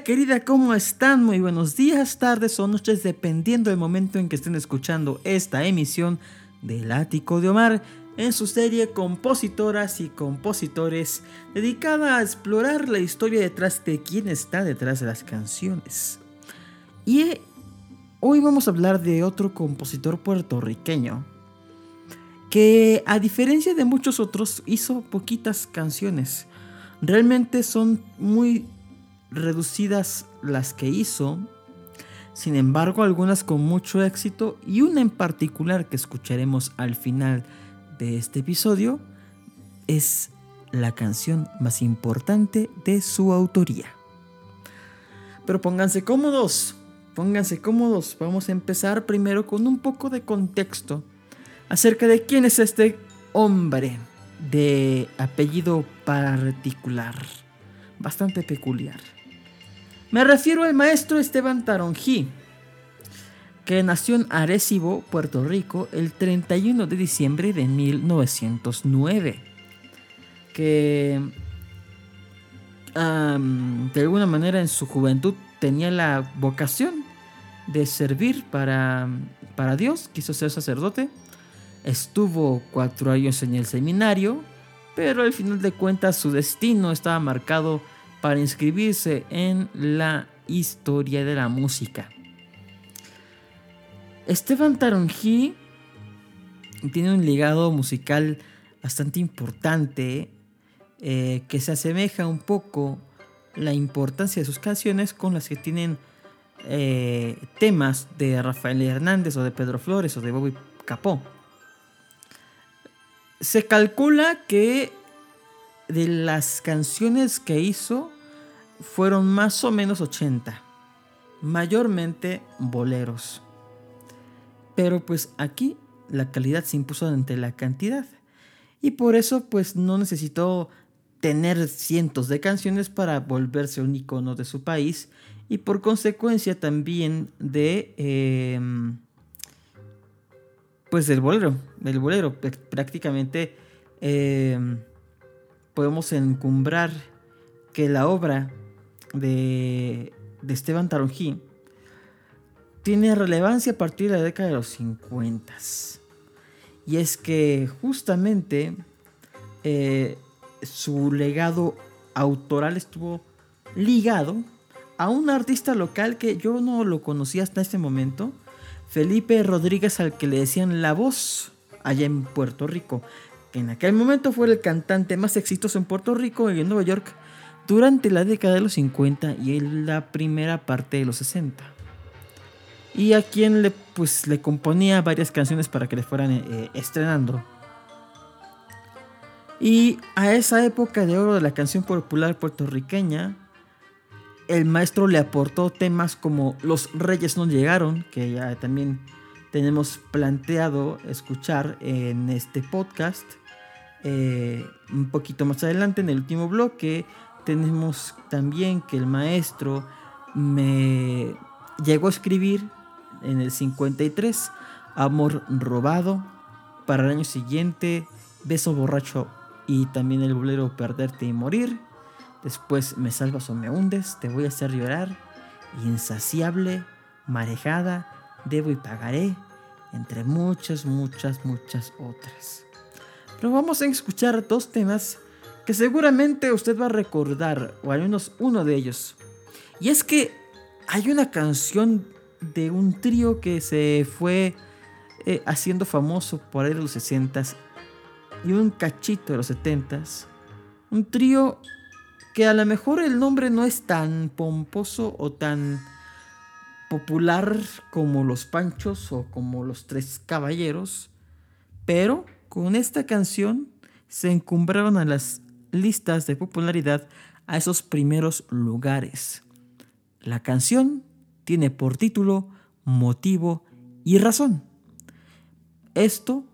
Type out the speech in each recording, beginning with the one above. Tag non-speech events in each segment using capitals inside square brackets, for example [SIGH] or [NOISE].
Querida, ¿cómo están? Muy buenos días, tardes o noches, dependiendo del momento en que estén escuchando esta emisión del Ático de Omar en su serie Compositoras y Compositores, dedicada a explorar la historia detrás de quién está detrás de las canciones. Y eh, hoy vamos a hablar de otro compositor puertorriqueño que a diferencia de muchos otros hizo poquitas canciones. Realmente son muy reducidas las que hizo, sin embargo algunas con mucho éxito y una en particular que escucharemos al final de este episodio es la canción más importante de su autoría. Pero pónganse cómodos, pónganse cómodos, vamos a empezar primero con un poco de contexto acerca de quién es este hombre de apellido particular, bastante peculiar. Me refiero al maestro Esteban Taronjí, que nació en Arecibo, Puerto Rico, el 31 de diciembre de 1909. Que de alguna manera en su juventud tenía la vocación de servir para, para Dios, quiso ser sacerdote. Estuvo cuatro años en el seminario, pero al final de cuentas su destino estaba marcado para inscribirse en la historia de la música. Esteban Taronji tiene un legado musical bastante importante eh, que se asemeja un poco la importancia de sus canciones con las que tienen eh, temas de Rafael Hernández o de Pedro Flores o de Bobby Capó. Se calcula que de las canciones que hizo fueron más o menos 80, mayormente boleros. Pero pues aquí la calidad se impuso ante la cantidad y por eso pues no necesitó tener cientos de canciones para volverse un icono de su país y por consecuencia también de em, pues del bolero, del bolero prácticamente em, podemos encumbrar que la obra de, Esteban Taronjí tiene relevancia a partir de la década de los 50. Y es que justamente eh, su legado autoral estuvo ligado a un artista local que yo no lo conocía hasta este momento, Felipe Rodríguez al que le decían La Voz allá en Puerto Rico en aquel momento fue el cantante más exitoso en Puerto Rico y en Nueva York durante la década de los 50 y en la primera parte de los 60. Y a quien le, pues, le componía varias canciones para que le fueran eh, estrenando. Y a esa época de oro de la canción popular puertorriqueña, el maestro le aportó temas como Los Reyes no llegaron, que ya también tenemos planteado escuchar en este podcast. Eh, un poquito más adelante en el último bloque tenemos también que el maestro me llegó a escribir en el 53 Amor robado, para el año siguiente Beso borracho y también el bolero Perderte y morir. Después Me salvas o me hundes, Te voy a hacer llorar, Insaciable, Marejada, Debo y pagaré, entre muchas, muchas, muchas otras. Pero vamos a escuchar dos temas que seguramente usted va a recordar, o al menos uno de ellos. Y es que hay una canción de un trío que se fue eh, haciendo famoso por ahí de los 60s y un cachito de los 70s. Un trío que a lo mejor el nombre no es tan pomposo o tan popular como los Panchos o como los Tres Caballeros, pero con esta canción se encumbraron a las listas de popularidad a esos primeros lugares. La canción tiene por título Motivo y Razón. Esto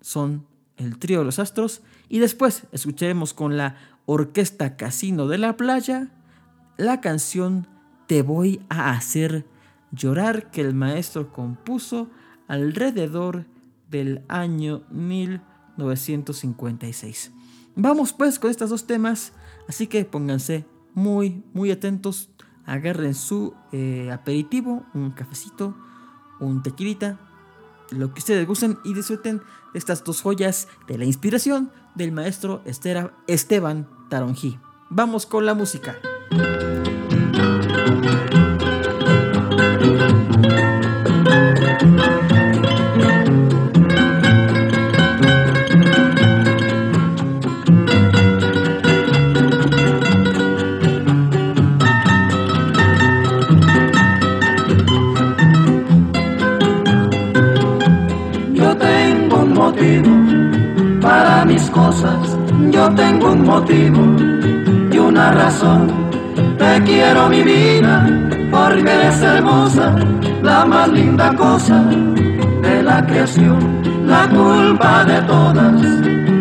son el trío de los astros y después escucharemos con la Orquesta Casino de la Playa la canción Te voy a hacer llorar que el maestro compuso alrededor del año 1956. Vamos pues con estos dos temas, así que pónganse muy, muy atentos, agarren su eh, aperitivo, un cafecito, un tequilita, lo que ustedes gusten y disfruten estas dos joyas de la inspiración del maestro Esteban Taronjí. Vamos con la música. Hermosa, la más linda cosa de la creación. La culpa de todas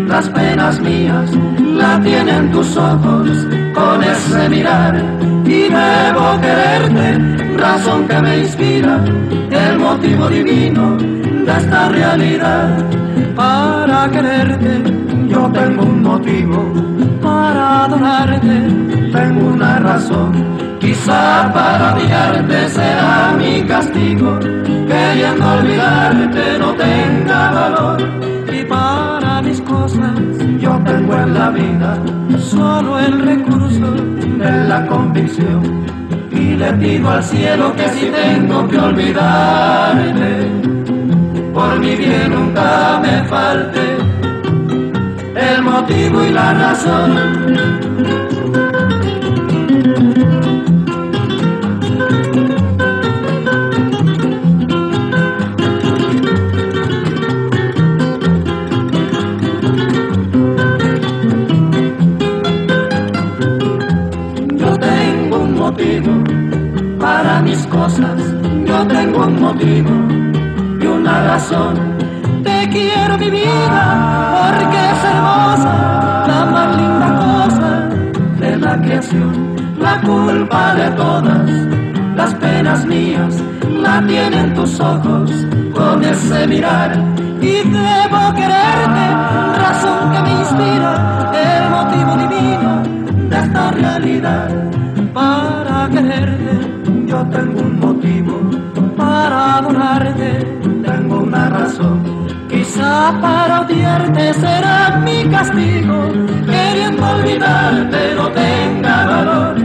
las penas mías la tienen tus ojos con ese mirar y debo quererte, razón que me inspira, el motivo divino de esta realidad para quererte. Yo tengo un motivo para adorarte, tengo una razón. Quizá para odiarte será mi castigo, queriendo olvidarte no tenga valor. Y para mis cosas yo tengo en la vida solo el recurso de la convicción. Y le pido al cielo que si tengo que olvidarte, por mi bien nunca me falte el motivo y la razón. Cosas, yo tengo un motivo razón. Te quiero mi vida porque es hermosa, la más linda cosa de la creación. La culpa de todas las penas mías la tienen tus ojos con ese mirar. Y debo quererte, razón que me inspira, el motivo divino de esta realidad. Para quererte, yo tengo un para adorarte una razón. Quizá para odiarte será mi castigo, queriendo olvidarte no tenga valor.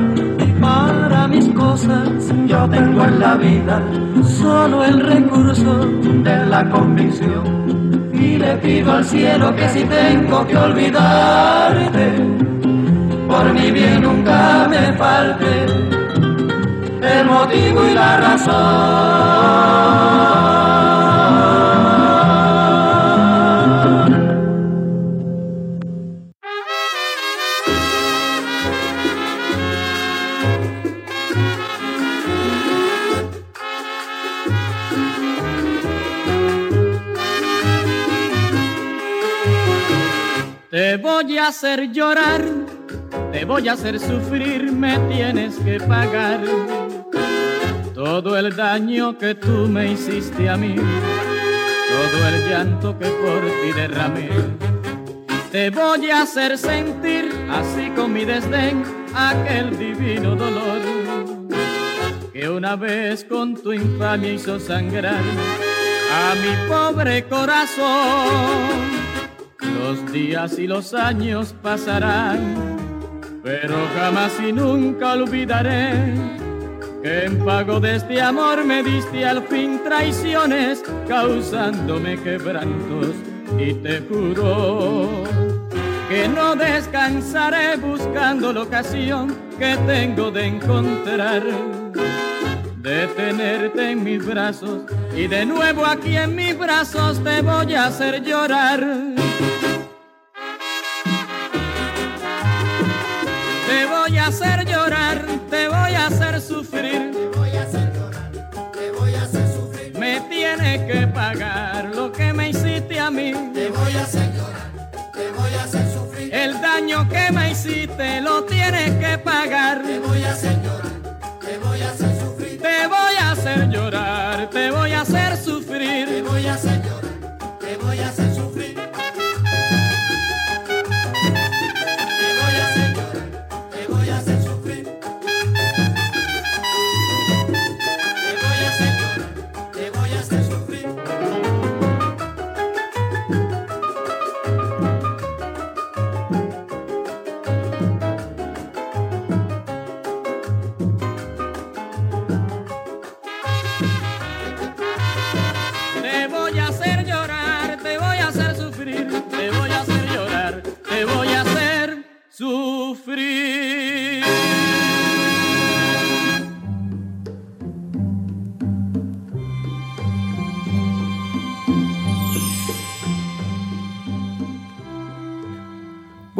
Para mis cosas yo tengo en la vida solo el recurso de la convicción. Y le pido al cielo que si tengo que olvidarte, por mi bien nunca me falte el motivo y la razón. Te voy a hacer llorar, te voy a hacer sufrir, me tienes que pagar todo el daño que tú me hiciste a mí, todo el llanto que por ti derramé. Te voy a hacer sentir, así con mi desdén, aquel divino dolor que una vez con tu infamia hizo sangrar a mi pobre corazón. Los días y los años pasarán, pero jamás y nunca olvidaré en pago de este amor me diste al fin traiciones, causándome quebrantos y te juro que no descansaré buscando la ocasión que tengo de encontrar, de tenerte en mis brazos y de nuevo aquí en mis brazos te voy a hacer llorar. te voy a hacer llorar, sufrir. Te voy a hacer llorar, te voy a hacer sufrir. Me tienes que pagar lo que me hiciste a mí. Te voy a hacer llorar, te voy a hacer sufrir. El daño que me hiciste lo tienes que pagar. Te voy a hacer llorar, te voy a hacer sufrir. Te voy a hacer llorar, te voy a hacer Te sufrir. voy a hacer llorar,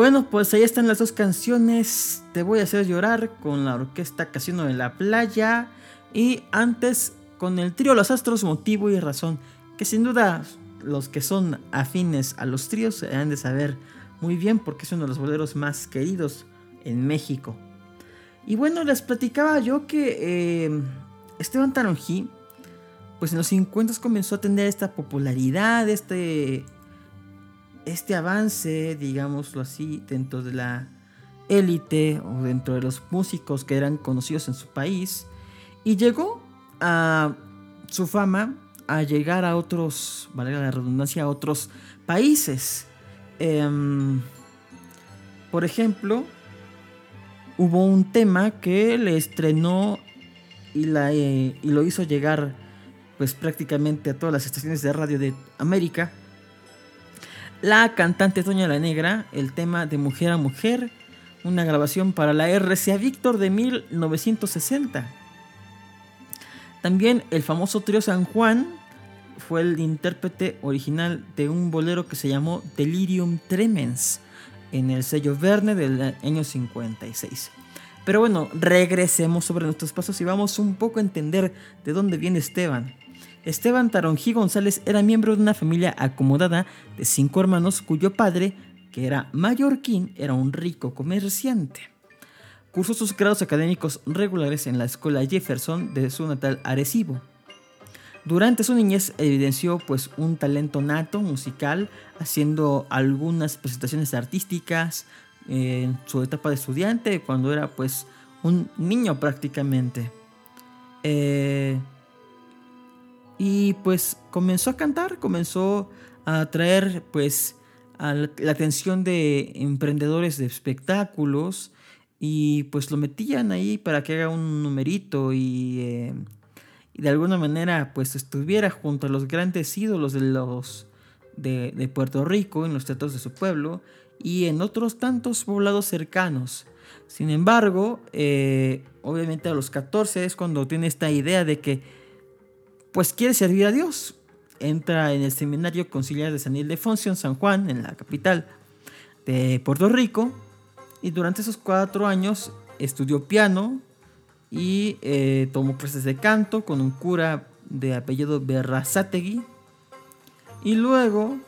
Bueno, pues ahí están las dos canciones. Te voy a hacer llorar con la orquesta Casino de la Playa. Y antes con el trío Los Astros, Motivo y Razón. Que sin duda los que son afines a los tríos se han de saber muy bien porque es uno de los boleros más queridos en México. Y bueno, les platicaba yo que eh, Esteban Taronjí, pues en los 50 comenzó a tener esta popularidad, este este avance, digámoslo así, dentro de la élite o dentro de los músicos que eran conocidos en su país y llegó a su fama a llegar a otros, valga la redundancia, a otros países. Em, por ejemplo, hubo un tema que le estrenó y, la, eh, y lo hizo llegar pues prácticamente a todas las estaciones de radio de América la cantante Toña la Negra, el tema de Mujer a Mujer, una grabación para la RCA Víctor de 1960. También el famoso trío San Juan fue el intérprete original de un bolero que se llamó Delirium Tremens en el sello Verne del año 56. Pero bueno, regresemos sobre nuestros pasos y vamos un poco a entender de dónde viene Esteban. Esteban Taronjí González era miembro de una familia acomodada de cinco hermanos cuyo padre, que era mallorquín, era un rico comerciante. Cursó sus grados académicos regulares en la escuela Jefferson de su natal Arecibo. Durante su niñez evidenció pues un talento nato musical, haciendo algunas presentaciones artísticas eh, en su etapa de estudiante, cuando era pues un niño prácticamente. Eh, y pues comenzó a cantar, comenzó a atraer pues la, atención de emprendedores de espectáculos y pues lo metían ahí para que haga un numerito y, y de alguna manera pues estuviera junto a los grandes ídolos de los de, de Puerto Rico en los teatros de su pueblo y en otros tantos poblados cercanos. Sin embargo, eh, obviamente a los 14 es cuando tiene esta idea de que pues quiere servir a Dios. Entra en el seminario conciliar de San Ildefonso en San Juan, en la capital de Puerto Rico. Y durante esos cuatro años estudió piano y eh, tomó clases de canto con un cura de apellido Berrazategui. Y luego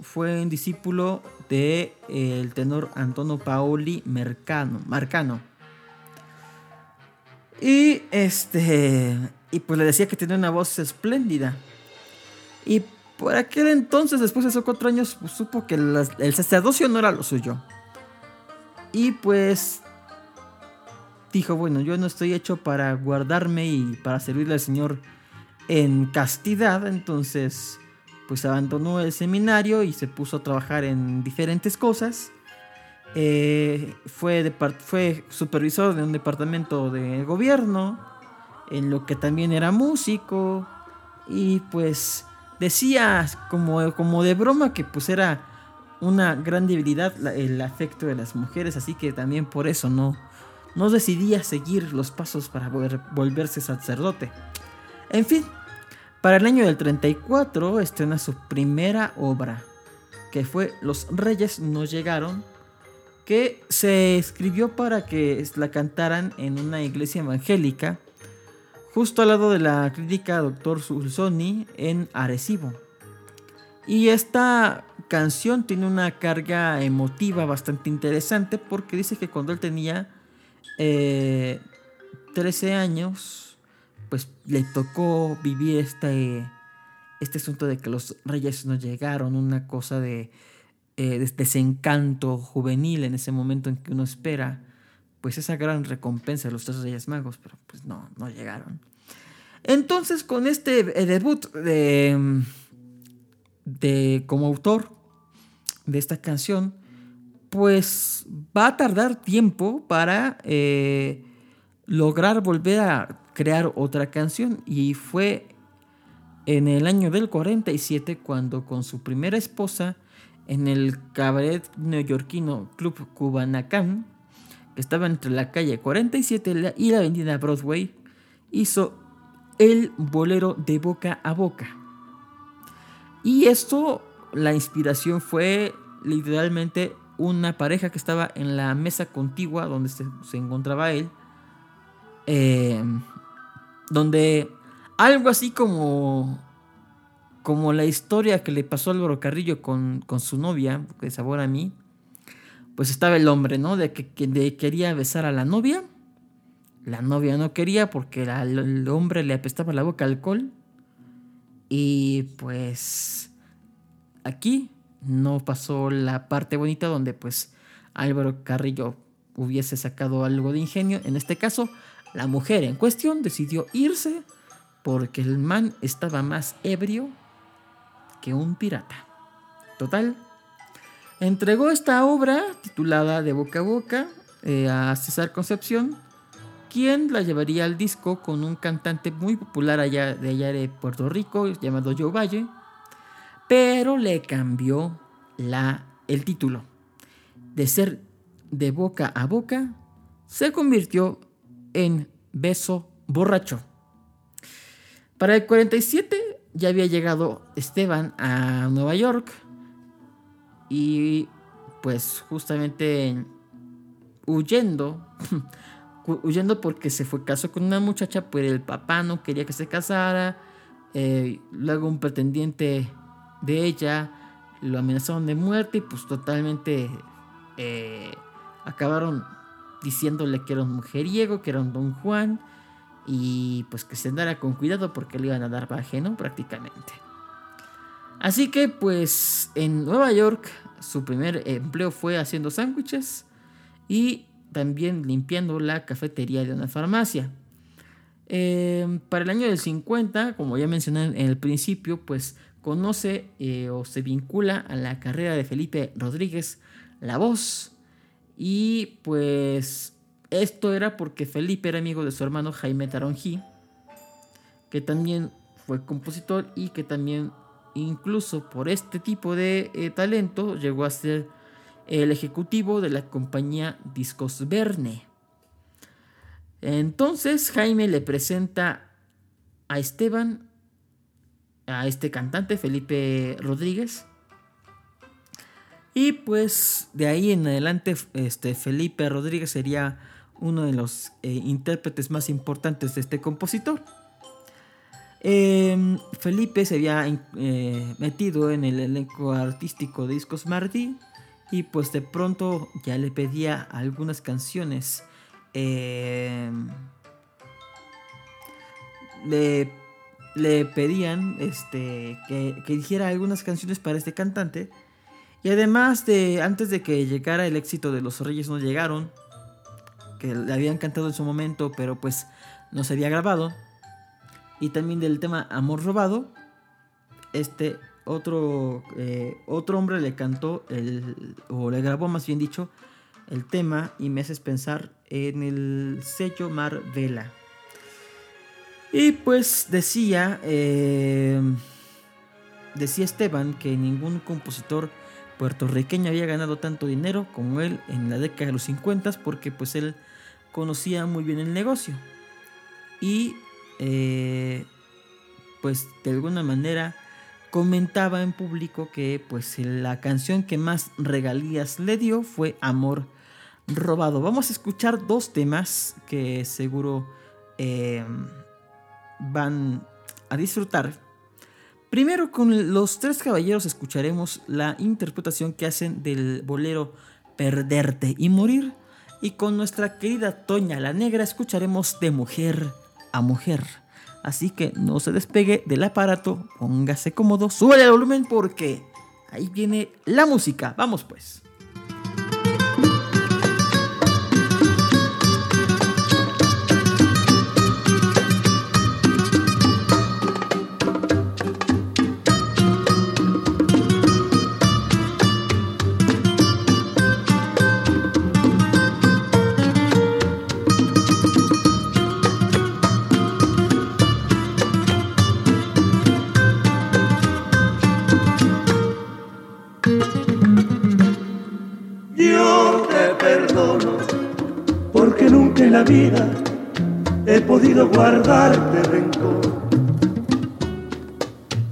fue un discípulo del de, el tenor Antonio Paoli Mercano, Marcano. Y este. Y pues le decía que tenía una voz espléndida. Y por aquel entonces, después de esos cuatro años, pues, supo que el sacerdocio no era lo suyo. Y pues dijo, bueno, yo no estoy hecho para guardarme y para servirle al Señor en castidad. Entonces, pues abandonó el seminario y se puso a trabajar en diferentes cosas. Eh, fue, fue supervisor de un departamento de gobierno, en lo que también era músico, y pues decía como, como de broma que pues era una gran debilidad el afecto de las mujeres, así que también por eso no, no decidía seguir los pasos para volver, volverse sacerdote. En fin, para el año del 34 estrena su primera obra, que fue Los Reyes no llegaron, que se escribió para que la cantaran en una iglesia evangélica justo al lado de la clínica Dr. Sulsoni en Arecibo. Y esta canción tiene una carga emotiva bastante interesante porque dice que cuando él tenía 13 eh, años, pues le tocó vivir este, este asunto de que los reyes no llegaron, una cosa de, eh, de desencanto juvenil en ese momento en que uno espera pues esa gran recompensa de los tres reyes magos, pero pues no, no llegaron. Entonces con este eh, debut de, de como autor de esta canción, pues va a tardar tiempo para eh, lograr volver a crear otra canción y fue en el año del 47 cuando con su primera esposa en el cabaret neoyorquino Club Cubanacán, que estaba entre la calle 47 y la avenida Broadway, hizo el bolero de boca a boca. Y esto, la inspiración fue literalmente una pareja que estaba en la mesa contigua donde se, encontraba él. Eh, donde algo así como como la historia que le pasó a Álvaro Carrillo con, su novia, que sabor a mí, pues estaba el hombre, ¿no? De que, quería besar a la novia. La novia no quería porque el hombre le apestaba la boca alcohol. Y pues aquí no pasó la parte bonita donde pues Álvaro Carrillo hubiese sacado algo de ingenio. En este caso, la mujer en cuestión decidió irse porque el man estaba más ebrio que un pirata. Total, entregó esta obra titulada De boca a boca eh, a César Concepción, quien la llevaría al disco con un cantante muy popular allá de allá de Puerto Rico llamado Joe Valle, pero le cambió la, el título. De ser de boca a boca, se convirtió en beso borracho. Para el 47 ya había llegado Esteban a Nueva York y pues justamente huyendo, [LAUGHS] huyendo porque se fue casó con una muchacha, pero el papá no quería que se casara, eh, luego un pretendiente de ella lo amenazaron de muerte y pues totalmente eh, acabaron diciéndole que era un mujeriego, que era un don Juan y pues que se andara con cuidado porque le iban a dar baje, ¿no? Prácticamente. Así que pues en Nueva York su primer empleo fue haciendo sándwiches y también limpiando la cafetería de una farmacia. Em, para el año del 50, como ya mencioné en el principio, pues conoce eh, o se vincula a la carrera de Felipe Rodríguez, la voz, y pues esto era porque Felipe era amigo de su hermano Jaime Taronji, que también fue compositor y que también incluso por este tipo de eh, talento llegó a ser el ejecutivo de la compañía Discos Verne. Entonces Jaime le presenta a Esteban, a este cantante Felipe Rodríguez, y pues de ahí en adelante este Felipe Rodríguez sería uno de los eh, intérpretes más importantes de este compositor. Em, Felipe se había eh, metido en el elenco artístico de Discos Martí y pues de pronto ya le pedía algunas canciones. Em, le, le, pedían este, que, que dijera algunas canciones para este cantante. Y además de antes de que llegara el éxito de Los Reyes no llegaron, que le habían cantado en su momento, pero pues no se había grabado. Y también del tema Amor Robado, este otro, eh, otro hombre le cantó, el, o le grabó más bien dicho, el tema y me haces pensar en el sello Mar Vela. Y pues decía, eh, decía Esteban que ningún compositor puertorriqueño había ganado tanto dinero como él en la década de los 50 porque pues él conocía muy bien el negocio. Y eh, pues de alguna manera comentaba en público que pues la canción que más regalías le dio fue Amor robado. Vamos a escuchar dos temas que seguro eh, van a disfrutar. Primero con los tres caballeros escucharemos la interpretación que hacen del bolero Perderte y Morir. Y con nuestra querida Toña la Negra escucharemos de mujer a mujer. Así que no se despegue del aparato, póngase cómodo, sube el volumen porque ahí viene la música. Vamos pues. Nunca en la vida he podido guardarte rencor.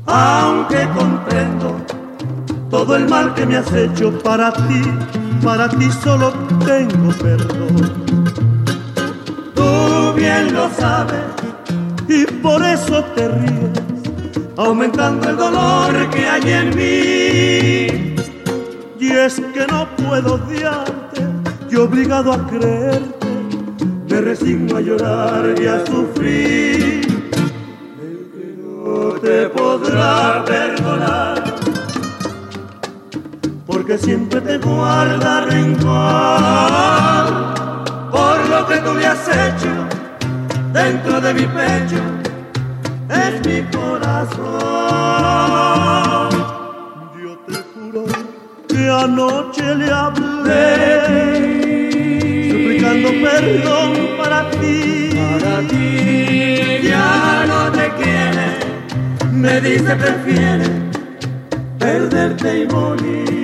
Aunque comprendo todo el mal que me has hecho para ti, para ti solo tengo perdón. Tú bien lo sabes y por eso te ríes, aumentando el dolor que hay en mí. Y es que no puedo odiarte y obligado a creerte, me resigno a llorar y a sufrir. El que no te podrá perdonar, porque siempre te guarda rencor por lo que tú le has hecho dentro de mi pecho. Es mi corazón. Yo te juro que anoche le hablé, suplicando perdón para ti. Para ti ya no te quiere, me dice prefiere perderte y morir.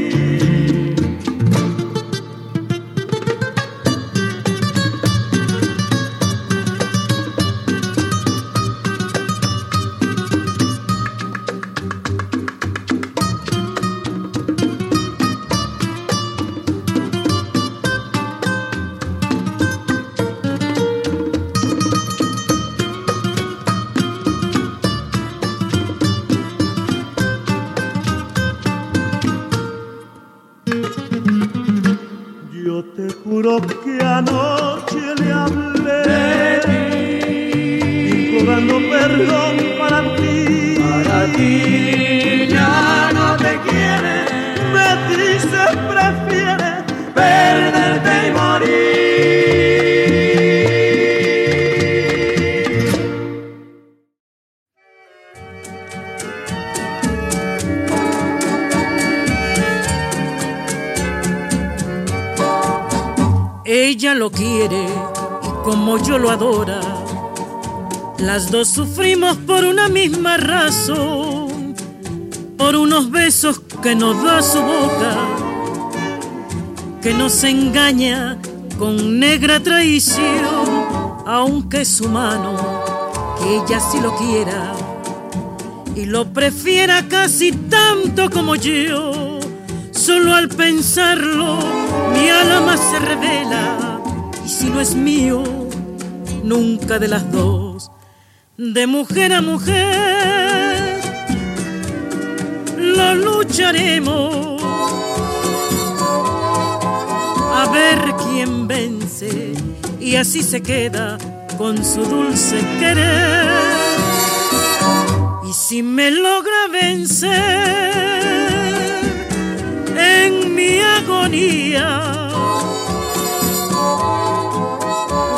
Sufrimos por una misma razón, por unos besos que nos da su boca, que nos engaña con negra traición, aunque su mano, que ella sí lo quiera y lo prefiera casi tanto como yo. Solo al pensarlo mi alma se revela y si no es mío, nunca de las dos, de mujer a mujer, lo lucharemos a ver quién vence y así se queda con su dulce querer. Y si me logra vencer en mi agonía,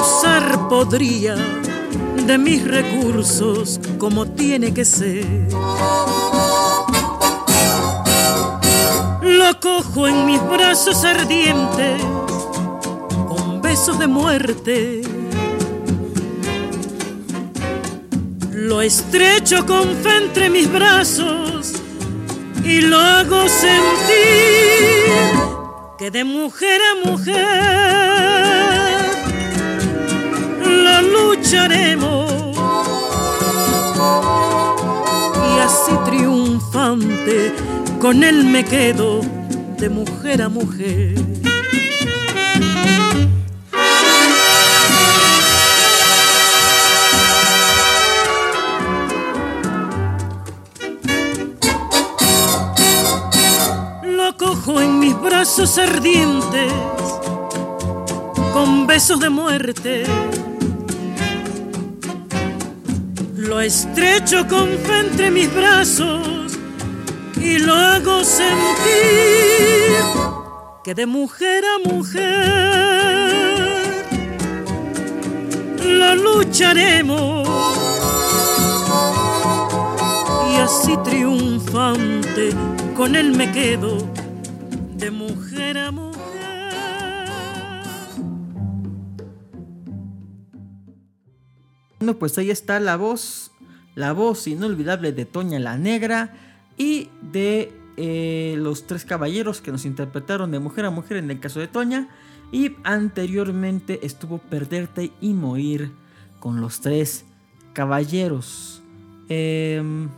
usar podría de mis recursos como tiene que ser. Lo cojo en mis brazos ardientes con besos de muerte. Lo estrecho con fe entre mis brazos y lo hago sentir que de mujer a mujer Lloremos y así triunfante con él me quedo de mujer a mujer. Lo cojo en mis brazos ardientes con besos de muerte lo estrecho con fe entre mis brazos y lo hago sentir que de mujer a mujer la lucharemos y así triunfante con él me quedo de mujer a mujer. Bueno, pues ahí está la voz, la voz inolvidable de Toña la Negra y de eh, los tres caballeros que nos interpretaron de mujer a mujer en el caso de Toña. Y anteriormente estuvo Perderte y Morir con los tres caballeros. Em,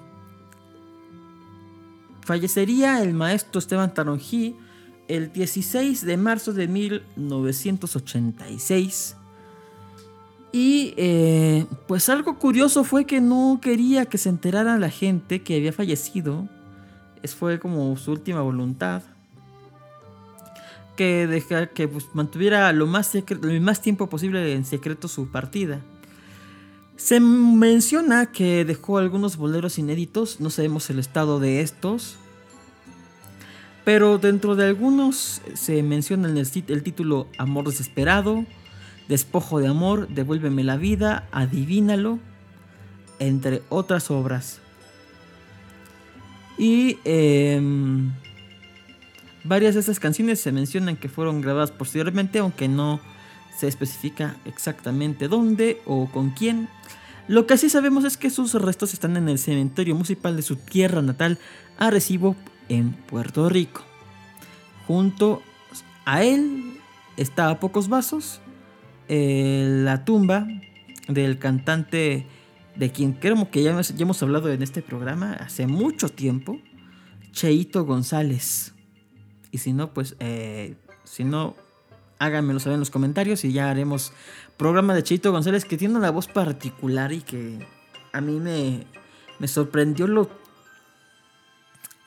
fallecería el maestro Esteban Taronjí el 16 de marzo de 1986. Y eh, pues algo curioso fue que no quería que se enterara la gente que había fallecido. Es fue como su última voluntad. Que, deja, que pues, mantuviera lo más, el más tiempo posible en secreto su partida. Se menciona que dejó algunos boleros inéditos, no sabemos el estado de estos. Pero dentro de algunos se menciona el, el título Amor Desesperado, Despojo de Amor, Devuélveme la Vida, Adivínalo, entre otras obras. Y eh, varias de esas canciones se mencionan que fueron grabadas posteriormente, aunque no se especifica exactamente dónde o con quién. Lo que sí sabemos es que sus restos están en el cementerio municipal de su tierra natal, Arecibo, en Puerto Rico. Junto a él está a pocos vasos eh, la tumba del cantante de quien creo que ya, hemos- ya hemos hablado en este programa hace mucho tiempo, Cheito González. Y si no, pues, eh, si no, háganmelo saber en los comentarios y ya haremos programa de Cheito González que tiene una voz particular y que a mí me, me sorprendió lo,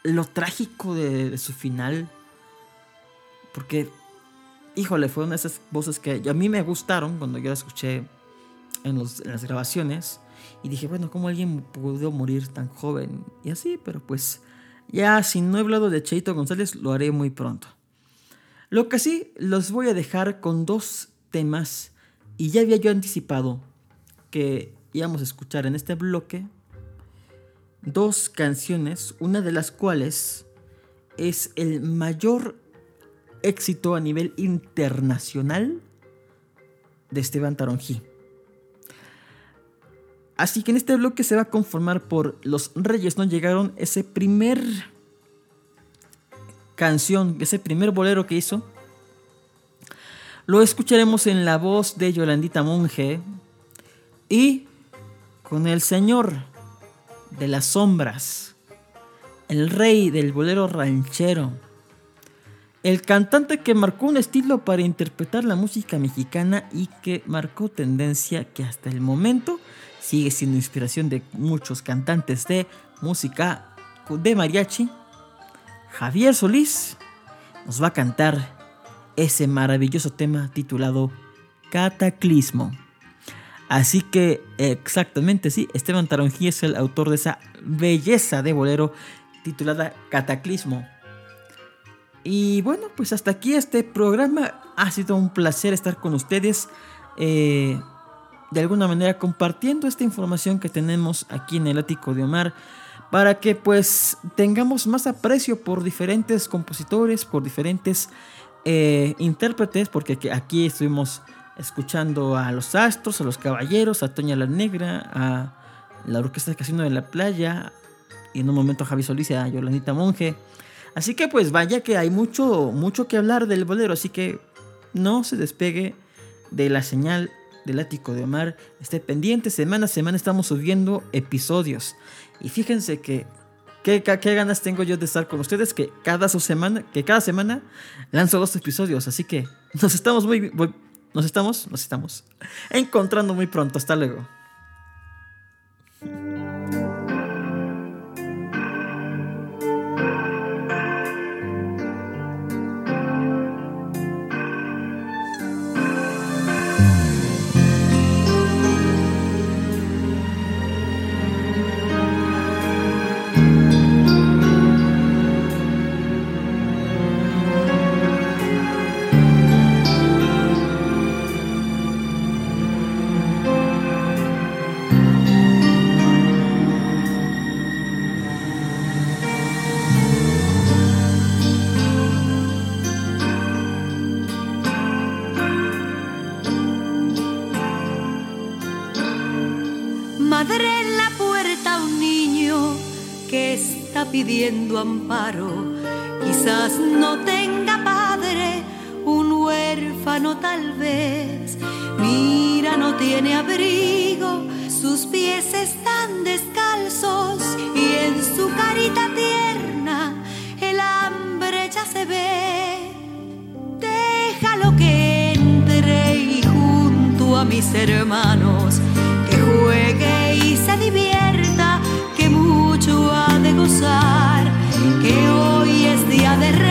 lo trágico de, de su final. Porque, híjole, fue una de esas voces que a mí me gustaron cuando yo la escuché en, las grabaciones. Y dije, bueno, ¿cómo alguien pudo morir tan joven? Y así, pero pues ya si no he hablado de Cheito González, lo haré muy pronto. Lo que sí, los voy a dejar con dos temas. Y ya había yo anticipado que íbamos a escuchar en este bloque dos canciones, una de las cuales es el mayor éxito a nivel internacional de Esteban Taronjí. Así que en este bloque se va a conformar por Los Reyes no llegaron, ese primer canción, ese primer bolero que hizo. Lo escucharemos en la voz de Yolandita Monge y con el señor de las sombras, el rey del bolero ranchero, el cantante que marcó un estilo para interpretar la música mexicana y que marcó tendencia que hasta el momento sigue siendo inspiración de muchos cantantes de música de mariachi. Javier Solís nos va a cantar ese maravilloso tema titulado Cataclismo. Así que exactamente sí, Esteban Taronjí es el autor de esa belleza de bolero titulada Cataclismo. Y bueno, pues hasta aquí este programa. Ha sido un placer estar con ustedes. eh, de alguna manera compartiendo esta información que tenemos aquí en el ático de Omar. Para que pues tengamos más aprecio por diferentes compositores, por diferentes eh, intérpretes. Porque que aquí estuvimos escuchando a los astros, a los caballeros, a Toña la Negra, a la Orquesta de Casino de la Playa. Y en un momento a Javi Solís y a Yolandita Monge. Así que pues vaya que hay mucho, mucho que hablar del bolero, así que no se despegue de la señal del ático de Omar. Esté pendiente, semana a semana estamos subiendo episodios. Y fíjense que qué, qué- ganas tengo yo de estar con ustedes, que cada, su semana, que cada semana lanzo dos episodios, así que nos estamos muy, muy- nos estamos, nos estamos encontrando muy pronto. Hasta luego. pidiendo amparo. Quizás no tenga padre, un huérfano tal vez. Mira, no tiene abrigo, sus pies están descalzos y en su carita tierna el hambre ya se ve. Déjalo que entre y junto a mis hermanos que juegue de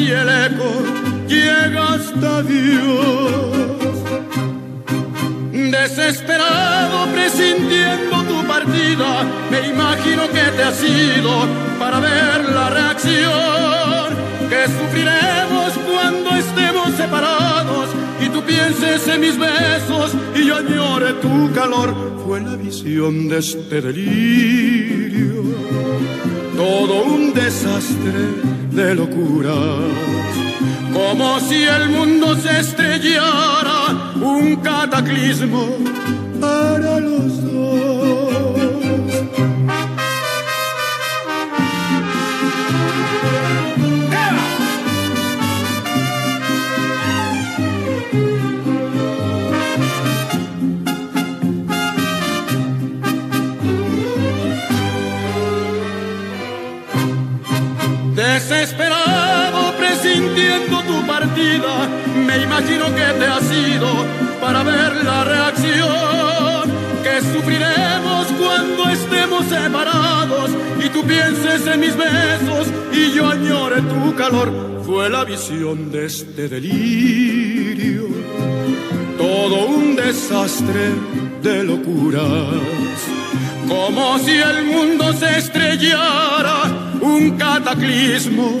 si el eco llega hasta Dios. Desesperado presintiendo tu partida, me imagino que te has ido para ver la reacción que sufriremos cuando estemos separados y tú pienses en mis besos y yo añore tu calor. Fue la visión de este delirio, todo un desastre de locura. Como si el mundo se estrellara, un cataclismo para los dos. Me imagino que te has ido para ver la reacción que sufriremos cuando estemos separados y tú pienses en mis besos y yo añore tu calor. Fue la visión de este delirio, todo un desastre de locuras, como si el mundo se estrellara un cataclismo